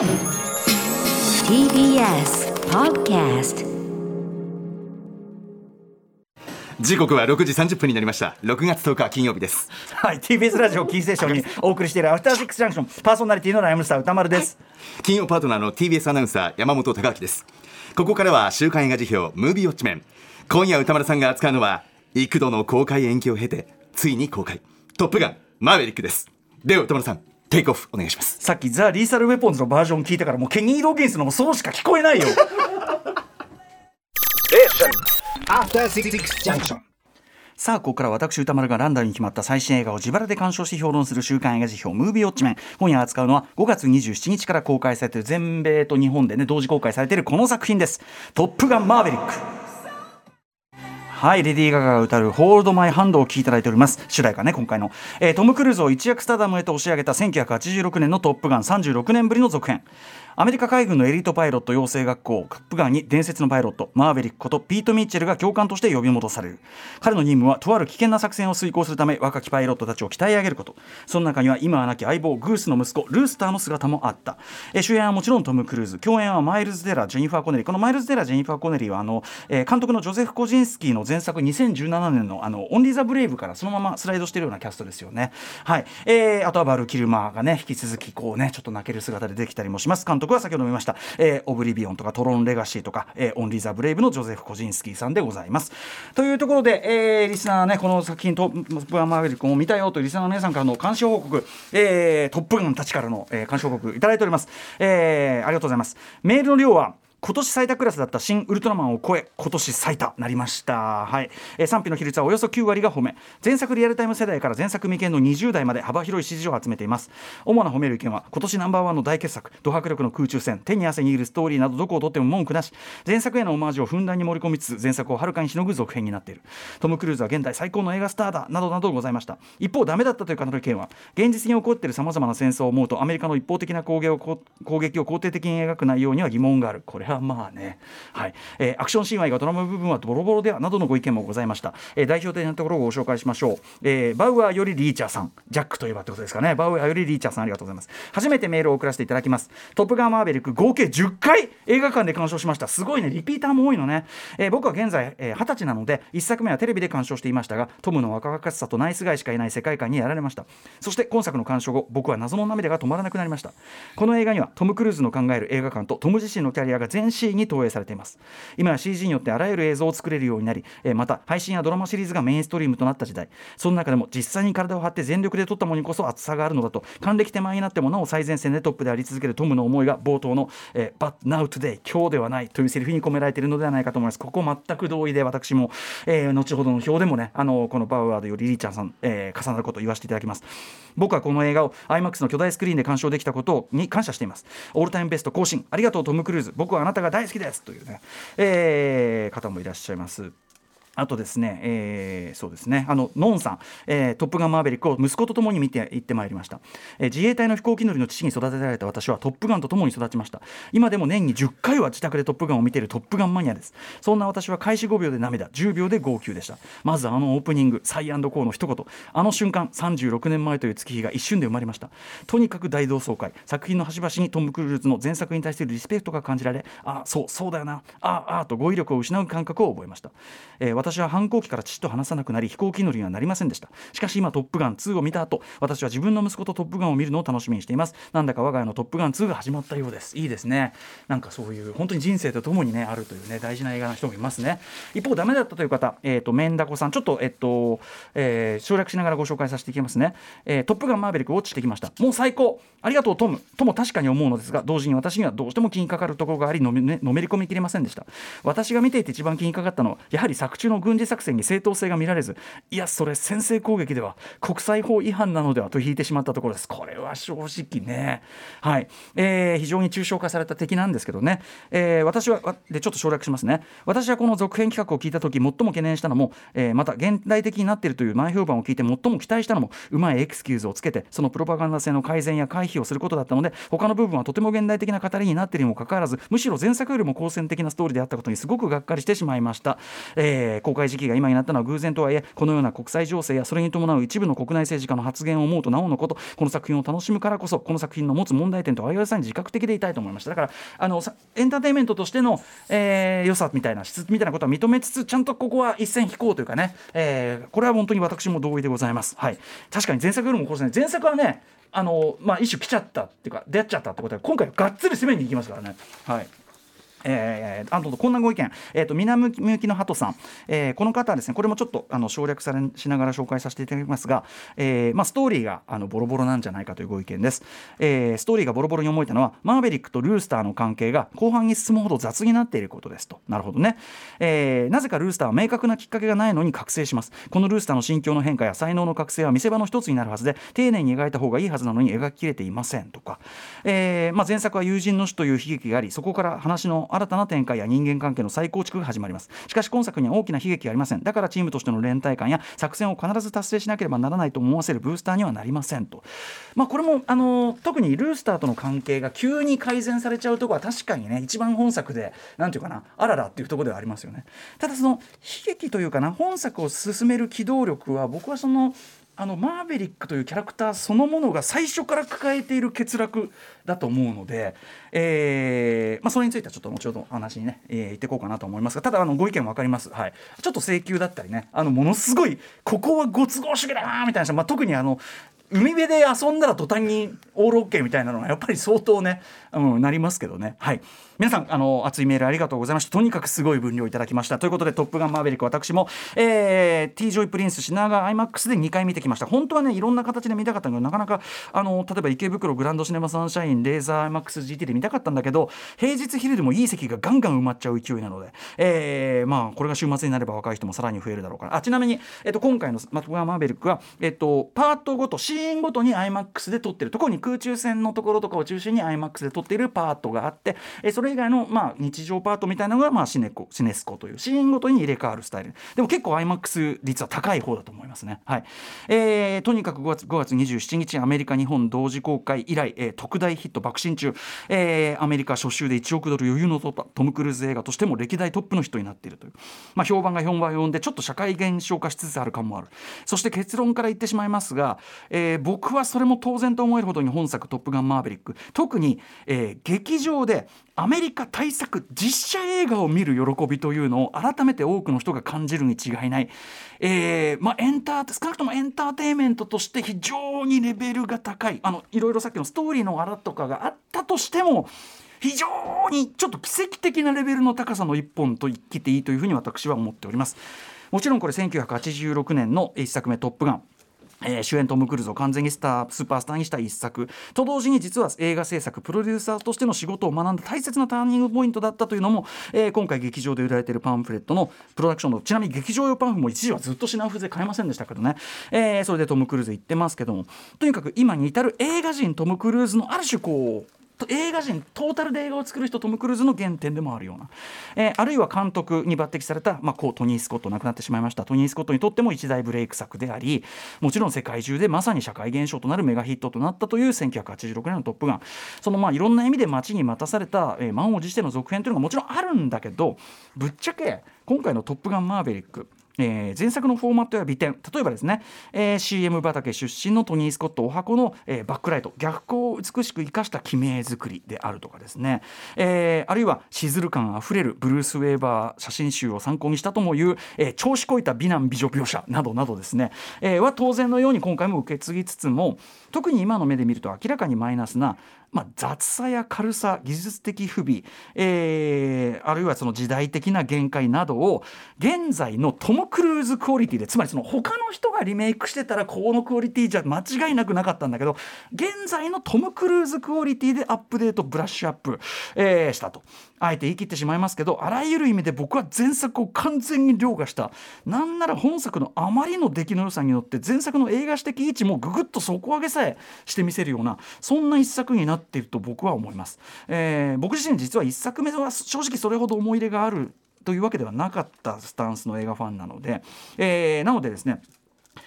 TBS Podcast 時刻は6時30分になりました。6月10日金曜日です。はい TBS ラジオキーステーションに お送りしているアフターシックスジャンクションパーソナリティのライムスター歌丸です、金曜パートナーの TBS アナウンサー山本貴明です。ここからは週刊映画辞表ムービーウォッチメン。今夜歌丸さんが扱うのは幾度の公開延期を経てついに公開。トップガンマーヴェリックです。では歌丸さんテイクオフお願いします。さっきザ・リーサル・ウェポンズのバージョン聞いたからもうケニー・ロギンスのもそうしか聞こえないよ。After Six Junction. さあここから私歌丸がランダムに決まった最新映画を自腹で鑑賞し評論する週刊映画辞表ムービーウォッチメン。今夜扱うのは5月27日から公開されている全米と日本でね同時公開されているこの作品です「トップガンマーヴェリック」はい、レディー・ガガが歌う「ホールド・マイ・ハンド」を聴いていただいております。主題歌ね今回の、えートム・クルーズを一躍スターダムへと押し上げた1986年の「トップガン」36年ぶりの続編。アメリカ海軍のエリートパイロット養成学校トップガンに伝説のパイロットマーヴェリックことピート・ミッチェルが教官として呼び戻される。彼の任務はとある危険な作戦を遂行するため若きパイロットたちを鍛え上げること。その中には今は亡き相棒グースの息子ルースターの姿もあった。え主演はもちろんトム・クルーズ。共演はマイルズ・テラー、ジェニファー・コネリーこのマイルズ・テラー、ジェニファー・コネリーはあの、えー監督のジョゼフ・コジンスキーの前作2017年のあの「オンリー・ザ・ブレイブ」からそのままスライドしているようなキャストですよね。はい、えーあとはバル・キルマーがね引き続きこうねちょっと泣ける姿で出てきたりもします。監督は先ほども言いました、えーオブリビオンとかトロン・レガシーとか、えーオンリー・ザ・ブレイブのジョゼフ・コジンスキーさんでございます。というところで、えーリスナーねこの作品「トップガンマーヴェリック」を見たよというリスナーの皆さんからの監視報告、えートップガンたちからの、えー監視報告いただいております、えーありがとうございますメールの量は今年最多クラスだった新ウルトラマンを超え今年最多なりました、はい。えー賛否の比率はおよそ9割が褒め。前作リアルタイム世代から前作未見の20代まで幅広い支持を集めています。主な褒める意見は今年ナンバーワンの大傑作ド迫力の空中戦手に汗握るストーリーなどどこをとっても文句なし。前作へのオマージュをふんだんに盛り込みつつ前作をはるかにしのぐ続編になっている。トム・クルーズは現代最高の映画スターだなどなどございました。一方ダメだったという方の意見は現実に起こっているさまざまな戦争を思うとアメリカの一方的な攻撃を肯定的に描く内容には疑問がある。これはまあね。はい、えーアクションシーンは映画ドラマ部分はボロボロではなどのご意見もございました、えー代表的なところをご紹介しましょう、えーバウアーよりリーチャーさん。ジャックといえばってことですかね。バウアーよりリーチャーさんありがとうございます。初めてメールを送らせていただきます。トップガンマーヴェリック合計10回映画館で鑑賞しました。すごいね。リピーターも多いのね、えー僕は現在えー二十、歳なので1作目はテレビで鑑賞していましたがトムの若々しさとナイスガイしかいない世界観にやられました。そして今作の鑑賞後僕は謎の涙が止まらなくなりました。この映画にはトム・クルーズの考える映画館とトム自身のキャリアが全シーンに投影されています。今は CG によってあらゆる映像を作れるようになり、えまた配信やドラマシリーズがメインストリームとなった時代。その中でも実際に体を張って全力で撮ったものにこそ厚さがあるのだと。還暦手前になってもなお最前線でトップであり続けるトムの思いが冒頭の、えー、But now today 今日ではないというセリフに込められているのではないかと思います。ここ全く同意で私も、えー後ほどの表でもねあのこのバウアードよりリーちゃんさん、えー重なることを言わせていただきます。僕はこの映画を IMAX の巨大スクリーンで鑑賞できたことに感謝しています。オールタイムベスト更新。ありがとうトム・クルーズ。僕はあなたが大好きですというね、えー方もいらっしゃいます。あとですね、えーそうですね、あのノンさん、えートップガンマーヴェリックを息子と共に見て行ってまいりました、えー自衛隊の飛行機乗りの父に育てられた私はトップガンと共に育ちました。今でも年に10回は自宅でトップガンを見ているトップガンマニアです。そんな私は開始5秒で涙、10秒で号泣でした。まずあのオープニング、サイアンドコーの一言、あの瞬間、36年前という月日が一瞬で生まれました。とにかく大同窓会、作品の端々にトム・クルーズの前作に対するリスペクトが感じられ、あそう、そうだよな、ああと語彙力を失う感覚を覚えました。えー私は反抗期から父と話さなくなり飛行機乗りにはなりませんでした。しかし今トップガン2を見た後私は自分の息子とトップガンを見るのを楽しみにしています。なんだか我が家のトップガン2が始まったようです。いいですね。なんかそういう本当に人生とともにねあるというね大事な映画の人もいますね。一方ダメだったという方えっ、とメンダコさんちょっとえっと、えー省略しながらご紹介させていきますね、えートップガンマーヴェリックウォッチしてきました。もう最高。ありがとうトム。とも確かに思うのですが同時に私にはどうしても気にかかるところがありのめ,、ね、のめり込みきれませんでした。私が見ていて一番気にかかったのはやはり作中の軍事作戦に正当性が見られずいやそれ先制攻撃では国際法違反なのではと引いてしまったところです。これは正直ね。はい、えー非常に抽象化された敵なんですけどね、えー私はでちょっと省略しますね。私はこの続編企画を聞いた時最も懸念したのも、えーまた現代的になっているという前評判を聞いて最も期待したのもうまいエクスキューズをつけてそのプロパガンダ性の改善や回避をすることだったので他の部分はとても現代的な語りになっているにもかかわらずむしろ前作よりも好戦的なストーリーであったことにすごくがっかりしてしまいました、えー公開時期が今になったのは偶然とはいえこのような国際情勢やそれに伴う一部の国内政治家の発言を思うとなおのことこの作品を楽しむからこそこの作品の持つ問題点と危うさんに自覚的でいたいと思いましただからあのエンターテインメントとしての、えー良さみたいな質みたいなことは認めつつちゃんとここは一線引こうというかね、えーこれは本当に私も同意でございます。はい、確かに前作よりもこれですね前作はねあのまあ一種来ちゃったっていうか出会っちゃったってことで今回がっつり攻めに行きますからね。はいえー、あとこんなご意見、えー、と南向きの鳩さん、えーこの方はですねこれもちょっとあの省略されしながら紹介させていただきますが、えーまあ、ストーリーがあのボロボロなんじゃないかというご意見です、えーストーリーがボロボロに思えたのはマーベリックとルースターの関係が後半に進むほど雑になっていることですと。なるほどね、えーなぜかルースターは明確なきっかけがないのに覚醒します。このルースターの心境の変化や才能の覚醒は見せ場の一つになるはずで丁寧に描いた方がいいはずなのに描ききれていませんとか、えーまあ、前作は友人の死という悲劇がありそこから話の新たな展開や人間関係の再構築が始まります。しかし今作には大きな悲劇がありません。だからチームとしての連帯感や作戦を必ず達成しなければならないと思わせるブースターにはなりませんと、まあ、これもあの特にルースターとの関係が急に改善されちゃうとこは確かにね一番本作でなんていうかなあららっていうとこではありますよね。ただその悲劇というかな本作を進める機動力は僕はそのあのマーヴェリックというキャラクターそのものが最初から抱えている欠落だと思うので、えーまあ、それについてはちょっと後ほど話にね、えー言っていこうかなと思います。がただあのご意見分かります、はい、ちょっと請求だったりねあのものすごいここはご都合主義だなみたいな、まあ、特にあの海辺で遊んだら途端にオールオッケーみたいなのはやっぱり相当ね、うん、なりますけどね。はい。皆さんあの熱いメールありがとうございました。とにかくすごい分量いただきました。ということで「トップガンマーベリック」私も、えー、T・ ジョイ・プリンス品川 IMAX で2回見てきました。本当はねいろんな形で見たかったんだけどなかなかあの例えば池袋グランドシネマサンシャインレーザー IMAXGT で見たかったんだけど平日昼でもいい席がガンガン埋まっちゃう勢いなので、えーまあこれが週末になれば若い人もさらに増えるだろうから。あちなみに、えっと、今回の「トップガンマーベリックは」えっと、パートごとシーンごとに IMAX で撮ってる特に空中戦のところとかを中心に IMAX で撮っているパートがあって、えそれ以外の、まあ、日常パートみたいなのが、まあ、シネコシネスコというシーンごとに入れ替わるスタイル。でも結構 IMAX 率は高い方だと思いますね。はい。えーとにかく5月 ,5 月27日アメリカ日本同時公開以来、えー特大ヒット爆心中、えーアメリカ初週で1億ドル余裕の突破トム・クルーズ映画としても歴代トップのヒットになっているという、まあ、評判が評判を呼んでちょっと社会現象化しつつある感もある。そして結論から言ってしまいますが、えー僕はそれも当然と思えるほどに本作「トップガンマーヴェリック」特に、えー劇場でアメリカ大作実写映画を見る喜びというのを改めて多くの人が感じるに違いない、えーまあ、エンター少なくともエンターテインメントとして非常にレベルが高い。あのいろいろさっきのストーリーのあらとかがあったとしても非常にちょっと奇跡的なレベルの高さの一本と言っていいというふうに私は思っております。もちろんこれ1986年の1作目「トップガン」えー主演トム・クルーズを完全にスタースーパースターにした一作。と同時に実は映画制作プロデューサーとしての仕事を学んだ大切なターニングポイントだったというのも、えー今回劇場で売られているパンフレットのプロダクションのちなみに劇場用パンフも一時はずっと品薄で買えませんでしたけどね、えーそれでトム・クルーズ言ってますけども。とにかく今に至る映画人トム・クルーズのある種こう映画人トータルで映画を作る人トム・クルーズの原点でもあるような、えーあるいは監督に抜擢された、まあ、こうトニー・スコット亡くなってしまいました。トニー・スコットにとっても一大ブレイク作でありもちろん世界中でまさに社会現象となるメガヒットとなったという1986年の「トップガン」そのまあいろんな意味で待ちに待たされた、えー満を持しての続編というのがもちろんあるんだけどぶっちゃけ今回の「トップガンマーヴェリック」えー前作のフォーマットや美点。例えばですね、えー CM 畑出身のトニー・スコットお箱の、えーバックライト。逆光を美しく生かした記名作りであるとかですね、えーあるいはしずる感あふれるブルース・ウェーバー写真集を参考にしたともいう、えー調子こいた美男美女描写。などなどですね、えーは当然のように今回も受け継ぎつつも特に今の目で見ると明らかにマイナスなまあ、雑さや軽さ技術的不備、えーあるいはその時代的な限界などを現在のトム・クルーズクオリティでつまりその他の人がリメイクしてたらこのクオリティじゃ間違いなくなかったんだけど現在のトム・クルーズクオリティでアップデートブラッシュアップ、えーしたと。あえて言い切ってしまいますけどあらゆる意味で僕は前作を完全に凌駕した。なんなら本作のあまりの出来の良さによって前作の映画史的位置もぐぐっと底上げさえしてみせるようなそんな一作になってっていると僕は思います、えー僕自身実は一作目は正直それほど思い入れがあるというわけではなかったスタンスの映画ファンなので、えーなのでですね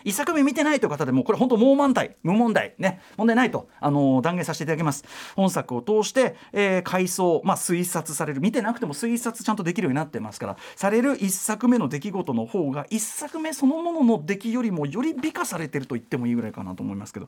一作目見てないという方でもこれ本当もう満体無問題ね問題ないと、あのー断言させていただきます。本作を通して、えー回想、まあ、推察される。見てなくても推察ちゃんとできるようになってますからされる一作目の出来事の方が一作目そのものの出来よりもより美化されてると言ってもいいぐらいかなと思いますけど。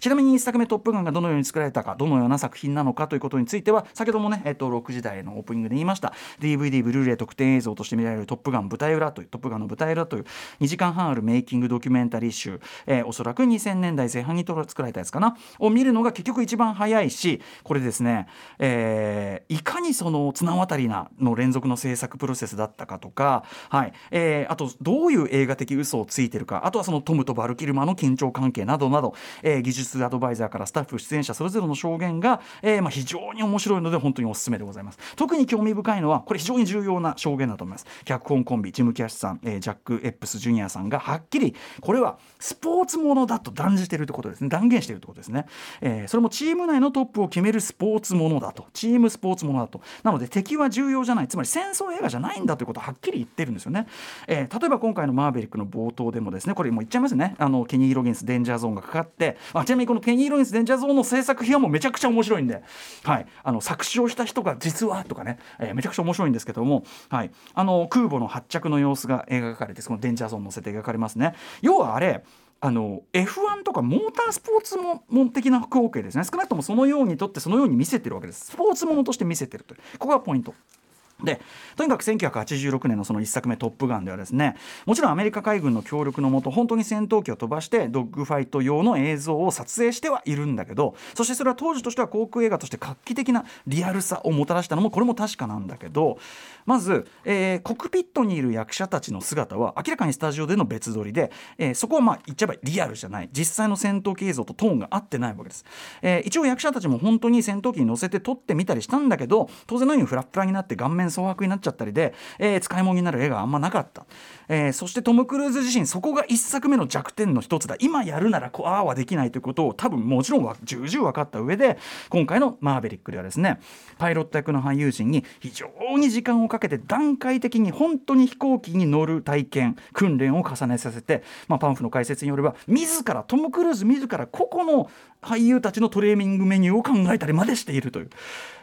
ちなみに一作目「トップガン」がどのように作られたかどのような作品なのかということについては先ほどもね、えっと6時台のオープニングで言いました。DVD ブルーレイ特典映像として見られる「トップガン舞台裏」という「トップガン」の舞台裏という2時間半あるメイキングドキュメンタリー集、えーおそらく2000年代前半に作られたやつかな。を見るのが結局一番早いしこれですね、えーいかにその綱渡りなの連続の制作プロセスだったかとか、はい。えーあとどういう映画的嘘をついてるかあとはそのトムとバルキルマの緊張関係などなど、えー技術アドバイザーからスタッフ出演者それぞれの証言が、えーまあ、非常に面白いので本当におすすめでございます。特に興味深いのはこれ非常に重要な証言だと思います。脚本コンビジム・キャッシュさん、えージャック・エップス・ジュニアさんがはっきりこれはスポーツものだと断じているってことですね。断言しているってことですね、えーそれもチーム内のトップを決めるスポーツものだと。チームスポーツものだと。なので敵は重要じゃない。つまり戦争映画じゃないんだということをはっきり言ってるんですよね、えー例えば今回のマーベリックの冒頭でもですねこれもう言っちゃいますね。あのケニー・ロギンスデンジャーゾーンがかかって。あちなみにこのケニー・ロギンスデンジャーゾーンの制作費はもうめちゃくちゃ面白いんで、はい、あの作詞をした人が実はとかね、えーめちゃくちゃ面白いんですけども、はい、あの空母の発着の様子が描かれてそのデンジャーゾーン乗せて描かれますね。要はあれあの F1 とかモータースポーツも門的な光景ですね。少なくともそのようにとってそのように見せてるわけです。スポーツものとして見せてるという。ここがポイント。でとにかく1986年のその1作目「トップガン」ではですねもちろんアメリカ海軍の協力のもと本当に戦闘機を飛ばしてドッグファイト用の映像を撮影してはいるんだけどそしてそれは当時としては航空映画として画期的なリアルさをもたらしたのもこれも確かなんだけどまず、えーコクピットにいる役者たちの姿は明らかにスタジオでの別撮りで、えーそこはまあ言っちゃえばリアルじゃない。実際の戦闘機映像とトーンが合ってないわけです、えー一応役者たちも本当に戦闘機に乗せて撮ってみたりしたんだけど当然のようにフラッフラになって顔面蒼白になっちゃったりで、えー使い物になる絵があんまなかった、えーそしてトム・クルーズ自身そこが一作目の弱点の一つだ今やるならこうああはできないということを多分もちろんわ重々分かった上で今回の「マーベリック」ではですねパイロット役の俳優陣に非常に時間をかけて段階的に本当に飛行機に乗る体験訓練を重ねさせて、まあ、パンフの解説によれば自らトム・クルーズ自ら個々の俳優たちのトレーニングメニューを考えたりまでしているという。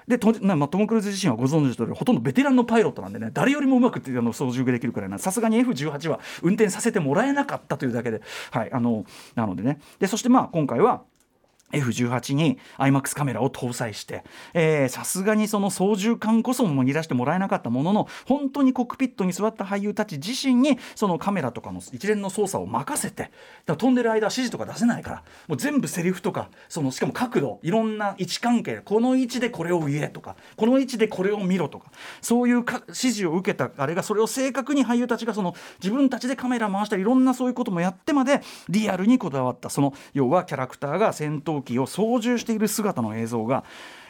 でとなまあ、トム・クルーズ自身はご存知の通りほとんどベテランのパイロットなんでね誰よりもうまくあの操縦できるくらいな。さすがに F18 は運転させてもらえなかったというだけで、はい、あのなのでね。でそしてまあ今回は F18 に IMAX カメラを搭載してさすがにその操縦桿こそも逃出してもらえなかったものの本当にコックピットに座った俳優たち自身にそのカメラとかの一連の操作を任せてだ飛んでる間は指示とか出せないからもう全部セリフとかそのしかも角度いろんな位置関係この位置でこれを言えとかこの位置でこれを見ろとかそういう指示を受けたあれがそれを正確に俳優たちがその自分たちでカメラ回したりいろんなそういうこともやってまでリアルにこだわった。その要はキャラクターが戦闘機を操縦している姿の映像が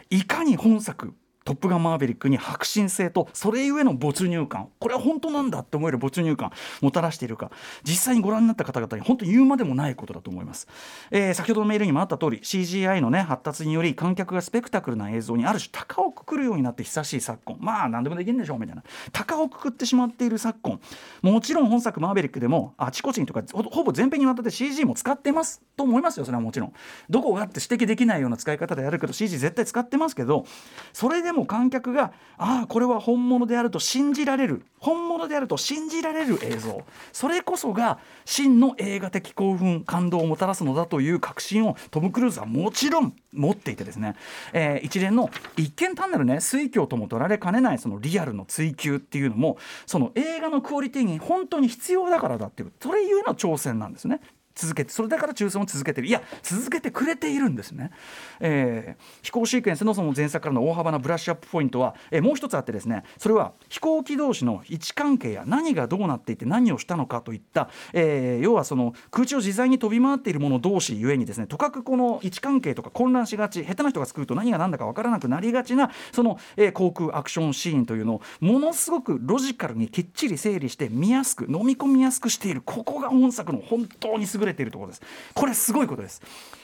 いかに本作トップガンマーヴェリックに迫真性とそれゆえの没入感。これは本当なんだって思える没入感もたらしているか。実際にご覧になった方々に本当に言うまでもないことだと思います、えー先ほどのメールにもあった通り CGI のね発達により観客がスペクタクルな映像にある種高をくくるようになって久しい昨今。まあ何でもできるんでしょうみたいな。高をくくってしまっている昨今。もちろん本作マーヴェリックでもあちこちにとかほぼ全編にわたって CG も使ってますと思いますよ。それはもちろん。どこがあって指摘できないような使い方であるけど CG 絶対使ってますけどそれでも観客がああこれは本物であると信じられる。本物であると信じられる映像。それこそが真の映画的興奮感動をもたらすのだという確信をトム・クルーズはもちろん持っていてですね、えー一連の一見単なるね推挙とも取られかねないそのリアルの追求っていうのもその映画のクオリティに本当に必要だからだっていうそれゆえの挑戦なんですね。続けてそれだから抽選を続けてる。いや続けてくれているんですね、えー飛行シークエンスのその前作からの大幅なブラッシュアップポイントは、えーもう一つあってですねそれは飛行機同士の位置関係や何がどうなっていて何をしたのかといった、えー要はその空中を自在に飛び回っているもの同士ゆえにですねとかくこの位置関係とか混乱しがち下手な人が作ると何が何だか分からなくなりがちなその、えー航空アクションシーンというのをものすごくロジカルにきっちり整理して見やすく飲み込みやすくしている。ここが本作の本当に優優れているところですこれすごいことです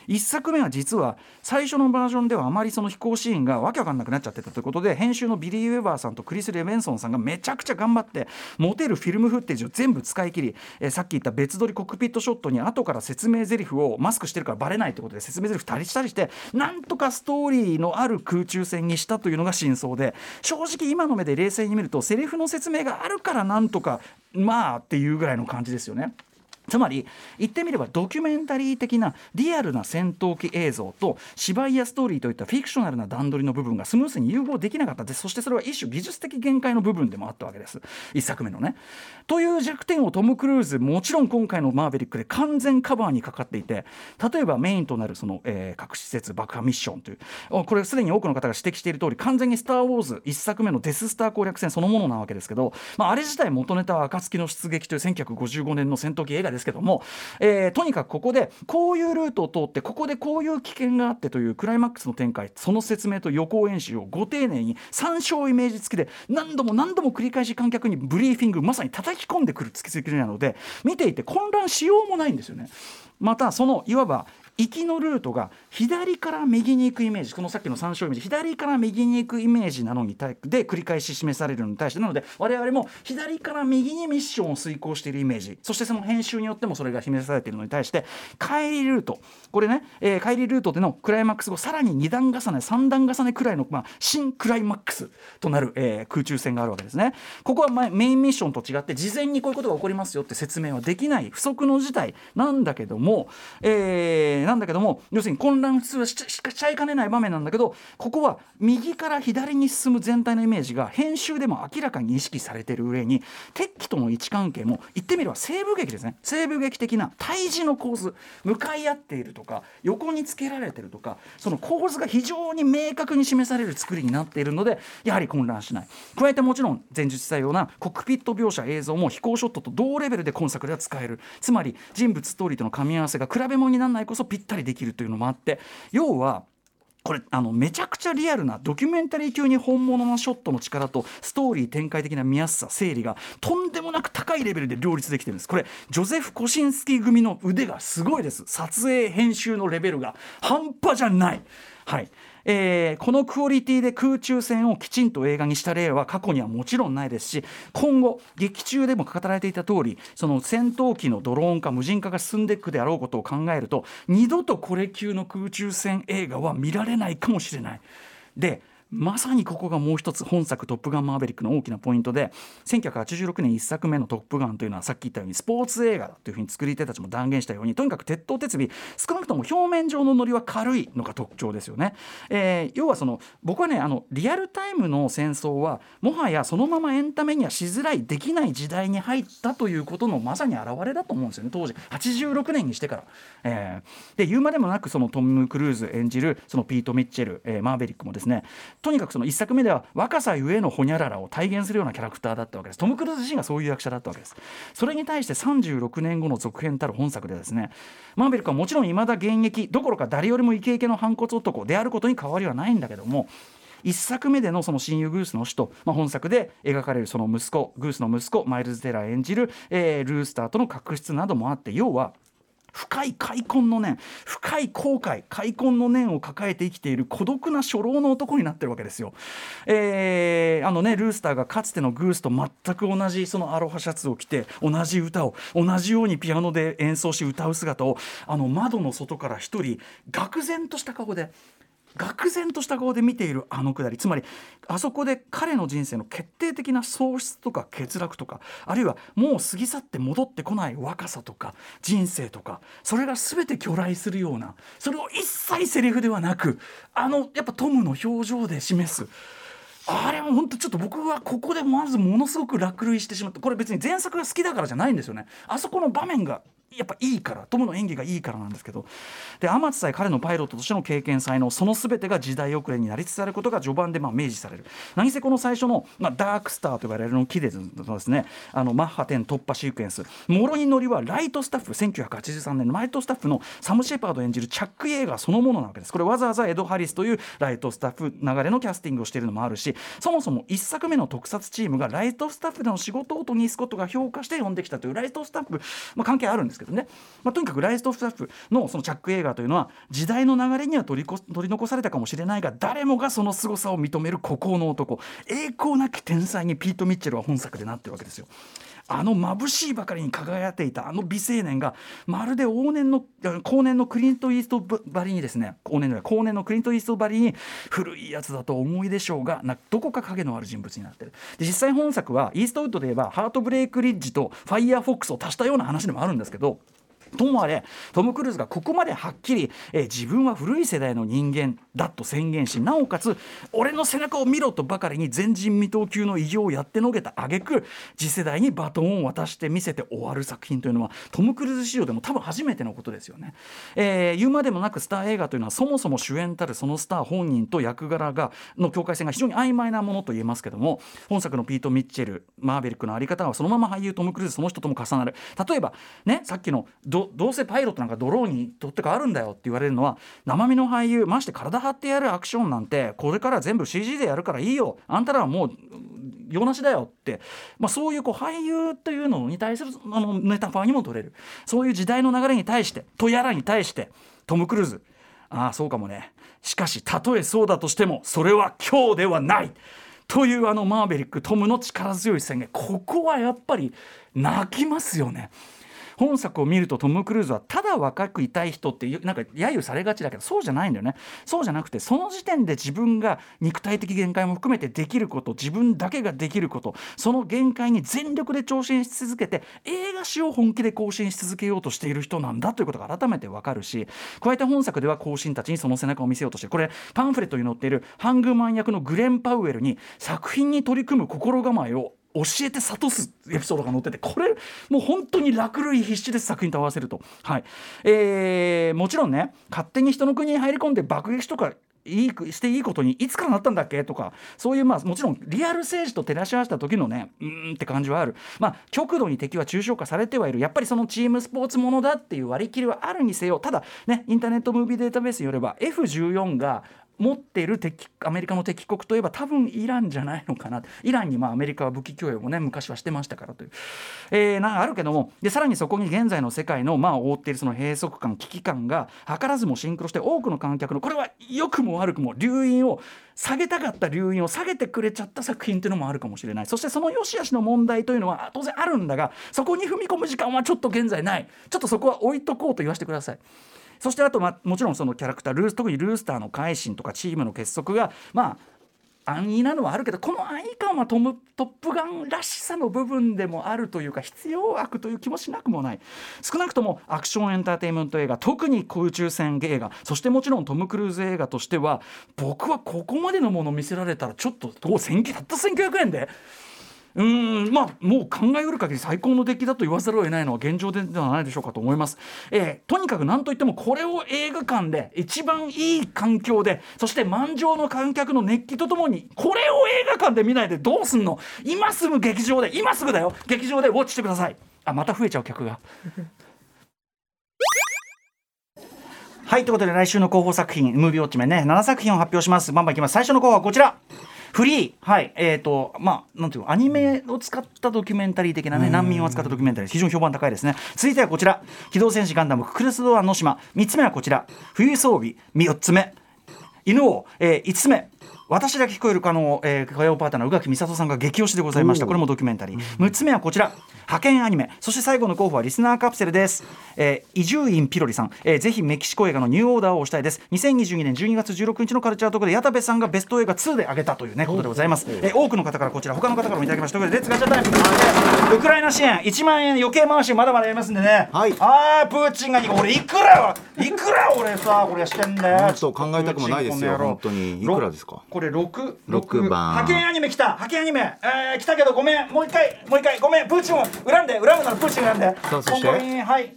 1作目は実は最初のバージョンではあまりその飛行シーンがわけわかんなくなっちゃってたということで編集のビリー・ウェバーさんとクリス・レベンソンさんがめちゃくちゃ頑張って持てるフィルムフッテージを全部使い切り、えさっき言った別撮りコックピットショットに後から説明台詞をマスクしてるからバレないということで説明台詞足りしたりしてなんとかストーリーのある空中戦にしたというのが真相で正直今の目で冷静に見るとセリフの説明があるからなんとかまあっていうぐらいの感じですよね。つまり言ってみればドキュメンタリー的なリアルな戦闘機映像と芝居やストーリーといったフィクショナルな段取りの部分がスムースに融合できなかった。でそしてそれは一種技術的限界の部分でもあったわけです。1作目のね。という弱点をトム・クルーズもちろん今回の「マーヴェリック」で完全カバーにかかっていて例えばメインとなるその、えー核施設爆破ミッションというこれすでに多くの方が指摘している通り完全に「スター・ウォーズ」1作目のデス・スター攻略戦そのものなわけですけど、まあ、あれ自体元ネタは暁の出撃という1955年の戦闘機映画です。ですけども、えーとにかくここでこういうルートを通ってここでこういう危険があってというクライマックスの展開その説明と予行演習をご丁寧に参照イメージ付きで何度も何度も繰り返し観客にブリーフィングまさに叩き込んでくる突きつけなので見ていて混乱しようもないんですよね。またそのいわば行きのルートが左から右に行くイメージこのさっきの参照イメージ左から右に行くイメージなのに対で繰り返し示されるのに対してなので我々も左から右にミッションを遂行しているイメージそしてその編集によってもそれが示されているのに対して帰りルート。これね、えー帰りルートでのクライマックス後さらに2段重ね3段重ねくらいの、まあ、新クライマックスとなる、えー空中戦があるわけですね。ここはメインミッションと違って事前にこういうことが起こりますよって説明はできない不測の事態なんだけども、えーなんだけども要するに混乱普通はしちゃいかねない場面なんだけどここは右から左に進む全体のイメージが編集でも明らかに意識されてる上に敵機との位置関係も言ってみれば西部劇ですね。西部劇的な対峙の構図向かい合っているとか横につけられてるとかその構図が非常に明確に示される作りになっているのでやはり混乱しない。加えてもちろん前述したようなコックピット描写映像も飛行ショットと同レベルで今作では使える。つまり人物ストーリーとの噛み合わせが比べ物にならないこそピぴったりできるというのもあって要はこれあのめちゃくちゃリアルなドキュメンタリー級に本物のショットの力とストーリー展開的な見やすさ整理がとんでもなく高いレベルで両立できてるんです。これジョゼフ・コシンスキー組の腕がすごいです。撮影編集のレベルが。半端じゃない。はい。えーこのクオリティで空中戦をきちんと映画にした例は過去にはもちろんないですし今後劇中でも語られていた通りその戦闘機のドローン化無人化が進んでいくであろうことを考えると二度とこれ級の空中戦映画は見られないかもしれない。でまさにここがもう一つ本作「トップガンマーヴェリック」の大きなポイントで1986年1作目の「トップガン」というのはさっき言ったようにスポーツ映画だというふうに作り手たちも断言したようにとにかく鉄頭鉄尾少なくとも表面上のノリは軽いのが特徴ですよね。えー要はその僕はねあのリアルタイムの戦争はもはやそのままエンタメにはしづらいできない時代に入ったということのまさに表れだと思うんですよね当時86年にしてから。えーで言うまでもなくそのトム・クルーズ演じるそのピート・ミッチェル、えーマーヴェリックもですねとにかくその1作目では若さゆえのホニャララを体現するようなキャラクターだったわけです。トム・クルーズ自身がそういう役者だったわけです。それに対して36年後の続編たる本作でですねマーヴェリックはもちろん未だ現役どころか誰よりもイケイケの反骨男であることに変わりはないんだけども1作目でのその親友グースの死と、まあ、本作で描かれるその息子グースの息子マイルズ・テラー演じる、えールースターとの確執などもあって要は深い開墾の念深い後悔開墾の念を抱えて生きている孤独な初老の男になってるわけですよ。えーあのねルースターがかつてのグースと全く同じそのアロハシャツを着て同じ歌を同じようにピアノで演奏し歌う姿をあの窓の外から一人愕然とした顔で愕然とした顔で見ているあのくだり。つまりあそこで彼の人生の決定的な喪失とか欠落とかあるいはもう過ぎ去って戻ってこない若さとか人生とかそれが全て巨来するようなそれを一切セリフではなくあのやっぱトムの表情で示す。あれも本当ちょっと僕はここでまずものすごく落類してしまった。これ別に前作が好きだからじゃないんですよね。あそこの場面がやっぱいいからトムの演技がいいからなんですけど。で天津さえ彼のパイロットとしての経験才能その全てが時代遅れになりつつあることが序盤でまあ明示される。何せこの最初の、まあ、ダークスターと呼ばれるの木でですね。あのマッハ10突破シークエンス。もろに乗りはライトスタッフ1983年のライトスタッフのサム・シェパード演じるチャック・イエーガーそのものなわけです。これわざわざエド・ハリスというライトスタッフ流れのキャスティングをしているのもあるしそもそも1作目の特撮チームがライトスタッフでの仕事をトニー・スコットが評価して呼んできたというライトスタッフ、まあ、関係あるんです。ですけどね、まあ、とにかくライストスタッフのそのチャック映画というのは時代の流れには取りこ取り残されたかもしれないが誰もがその凄さを認める孤高の男栄光なき天才にピート・ミッチェルは本作でなってるわけですよ。あの眩しいばかりに輝いていたあの美青年がまるで往年の後年のクリント・イーストばりにですね後年の後年のクリント・イーストばりに古いやつだと思いでしょうがなどこか影のある人物になってる。で実際本作はイーストウッドで言えばハートブレイク・リッジとファイヤーフォックスを足したような話でもあるんですけどともあれトム・クルーズがここまではっきり、えー自分は古い世代の人間だと宣言しなおかつ俺の背中を見ろとばかりに前人未到級の偉業をやってのけた挙句次世代にバトンを渡して見せて終わる作品というのはトム・クルーズ史上でも多分初めてのことですよね、えー言うまでもなくスター映画というのはそもそも主演たるそのスター本人と役柄がの境界線が非常に曖昧なものと言えますけども本作のピート・ミッチェルマーベリックのあり方はそのまま俳優トム・クルーズその人とも重なる。例えばねさっきのどうせパイロットなんかドローンにとってかあるんだよって言われるのは生身の俳優まして体張ってやるアクションなんてこれから全部 CG でやるからいいよ。あんたらはもう用なしだよって、まあ、そういうこう俳優というのに対するあのネタファーにも取れる。そういう時代の流れに対してとやらに対してトム・クルーズ。ああそうかもね。しかしたとえそうだとしてもそれは今日ではない。というあのマーベリックトムの力強い宣言。ここはやっぱり泣きますよね。本作を見るとトム・クルーズはただ若くいたい人ってなんか揶揄されがちだけどそうじゃないんだよねそうじゃなくてその時点で自分が肉体的限界も含めてできること自分だけができることその限界に全力で挑戦し続けて映画史を本気で更新し続けようとしている人なんだということが改めてわかるし加えて本作では後進たちにその背中を見せようとしてこれパンフレットに載っているハングマン役のグレン・パウエルに作品に取り組む心構えを教えて諭すエピソードが載っててこれもう本当に落類必至です作品と合わせると、はい。えーもちろんね勝手に人の国に入り込んで爆撃とかいいしていいことにいつからなったんだっけとかそういうまあもちろんリアル政治と照らし合わせた時のねうんって感じはある。まあ極度に敵は抽象化されてはいる。やっぱりそのチームスポーツものだっていう割り切りはあるにせよただねインターネットムービーデータベースによれば F14 が持っている敵アメリカの敵国といえば多分イランじゃないのかな。イランにまあアメリカは武器供与もね昔はしてましたからという、えーなんかあるけどもでさらにそこに現在の世界のまあ覆っているその閉塞感危機感が図らずもシンクロして多くの観客のこれは良くも悪くも留飲を下げたかった留飲を下げてくれちゃった作品というのもあるかもしれない。そしてその良し悪しの問題というのは当然あるんだがそこに踏み込む時間はちょっと現在ない。ちょっとそこは置いとこうと言わせてください。そしてあと、ま、もちろんそのキャラクタールース特にルースターの改心とかチームの結束がまあ安易なのはあるけどこの安易感はトムトップガンらしさの部分でもあるというか必要悪という気もしなくもない。少なくともアクションエンターテインメント映画特に空中戦映画そしてもちろんトム・クルーズ映画としては僕はここまでのものを見せられたらちょっと1900円でうんまあもう考えうる限り最高の出来だと言わざるを得ないのは現状ではないでしょうかと思います、えーとにかく何といってもこれを映画館で一番いい環境でそして満場の観客の熱気とともにこれを映画館で見ないでどうすんの？今すぐ劇場で今すぐだよ。劇場でウォッチしてください。あまた増えちゃう客が。はいということで来週の候補作品ムービーウォッチメンね7作品を発表します。バンバンいきます。最初の候補はこちら。フリーはいえっ、とまあなんていうのアニメを使ったドキュメンタリー的なね難民を使ったドキュメンタリー非常に評判高いですね。続いてはこちら機動戦士ガンダムククルスドアの島。3つ目はこちら。冬装備。4つ目。犬王、えー、5つ目私だけ聞こえるかの、えー、火曜パートナー宇垣美里さんが激推しでございました。これもドキュメンタリー。6つ目はこちら。覇権アニメ。そして最後の候補はリスナーカプセルです。えー伊集院ピロリさん、えーぜひメキシコ映画のニューオーダーを押したいです。2022年12月16日のカルチャートークで矢田部さんがベスト映画2で挙げたというねことでございます、えー多くの方からこちら他の方からもいただきました。ということで Let's ガチャタイムウクライナ支援。1万円余計回しまだまだやりますんでね。はい。あープーチンが俺いくらいくら俺さこれしてんだよ。ちょっと考えたくもないですよ本当に。いくらですか？これ六六番。覇権アニメ来た。覇権アニメ、えー、来たけどごめん。もう一回もう一回。ごめん。プーチンを恨んで恨むならプーチン恨んで。そして？はい。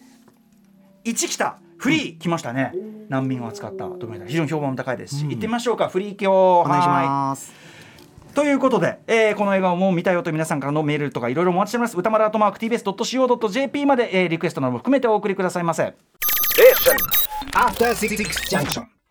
一来た。フリー来ましたね。難民を扱った。ドキュメンタリー非常に評判も高いですし、行ってみましょうか。フリー今日おお願いします。ということで、えーこの映画をもう見たよという皆さんからのメールとかいろいろお待ちしております。歌丸アートマーク TBS.CO.JP まで、えーリクエストなども含めてお送りくださいませ。After Six Junction.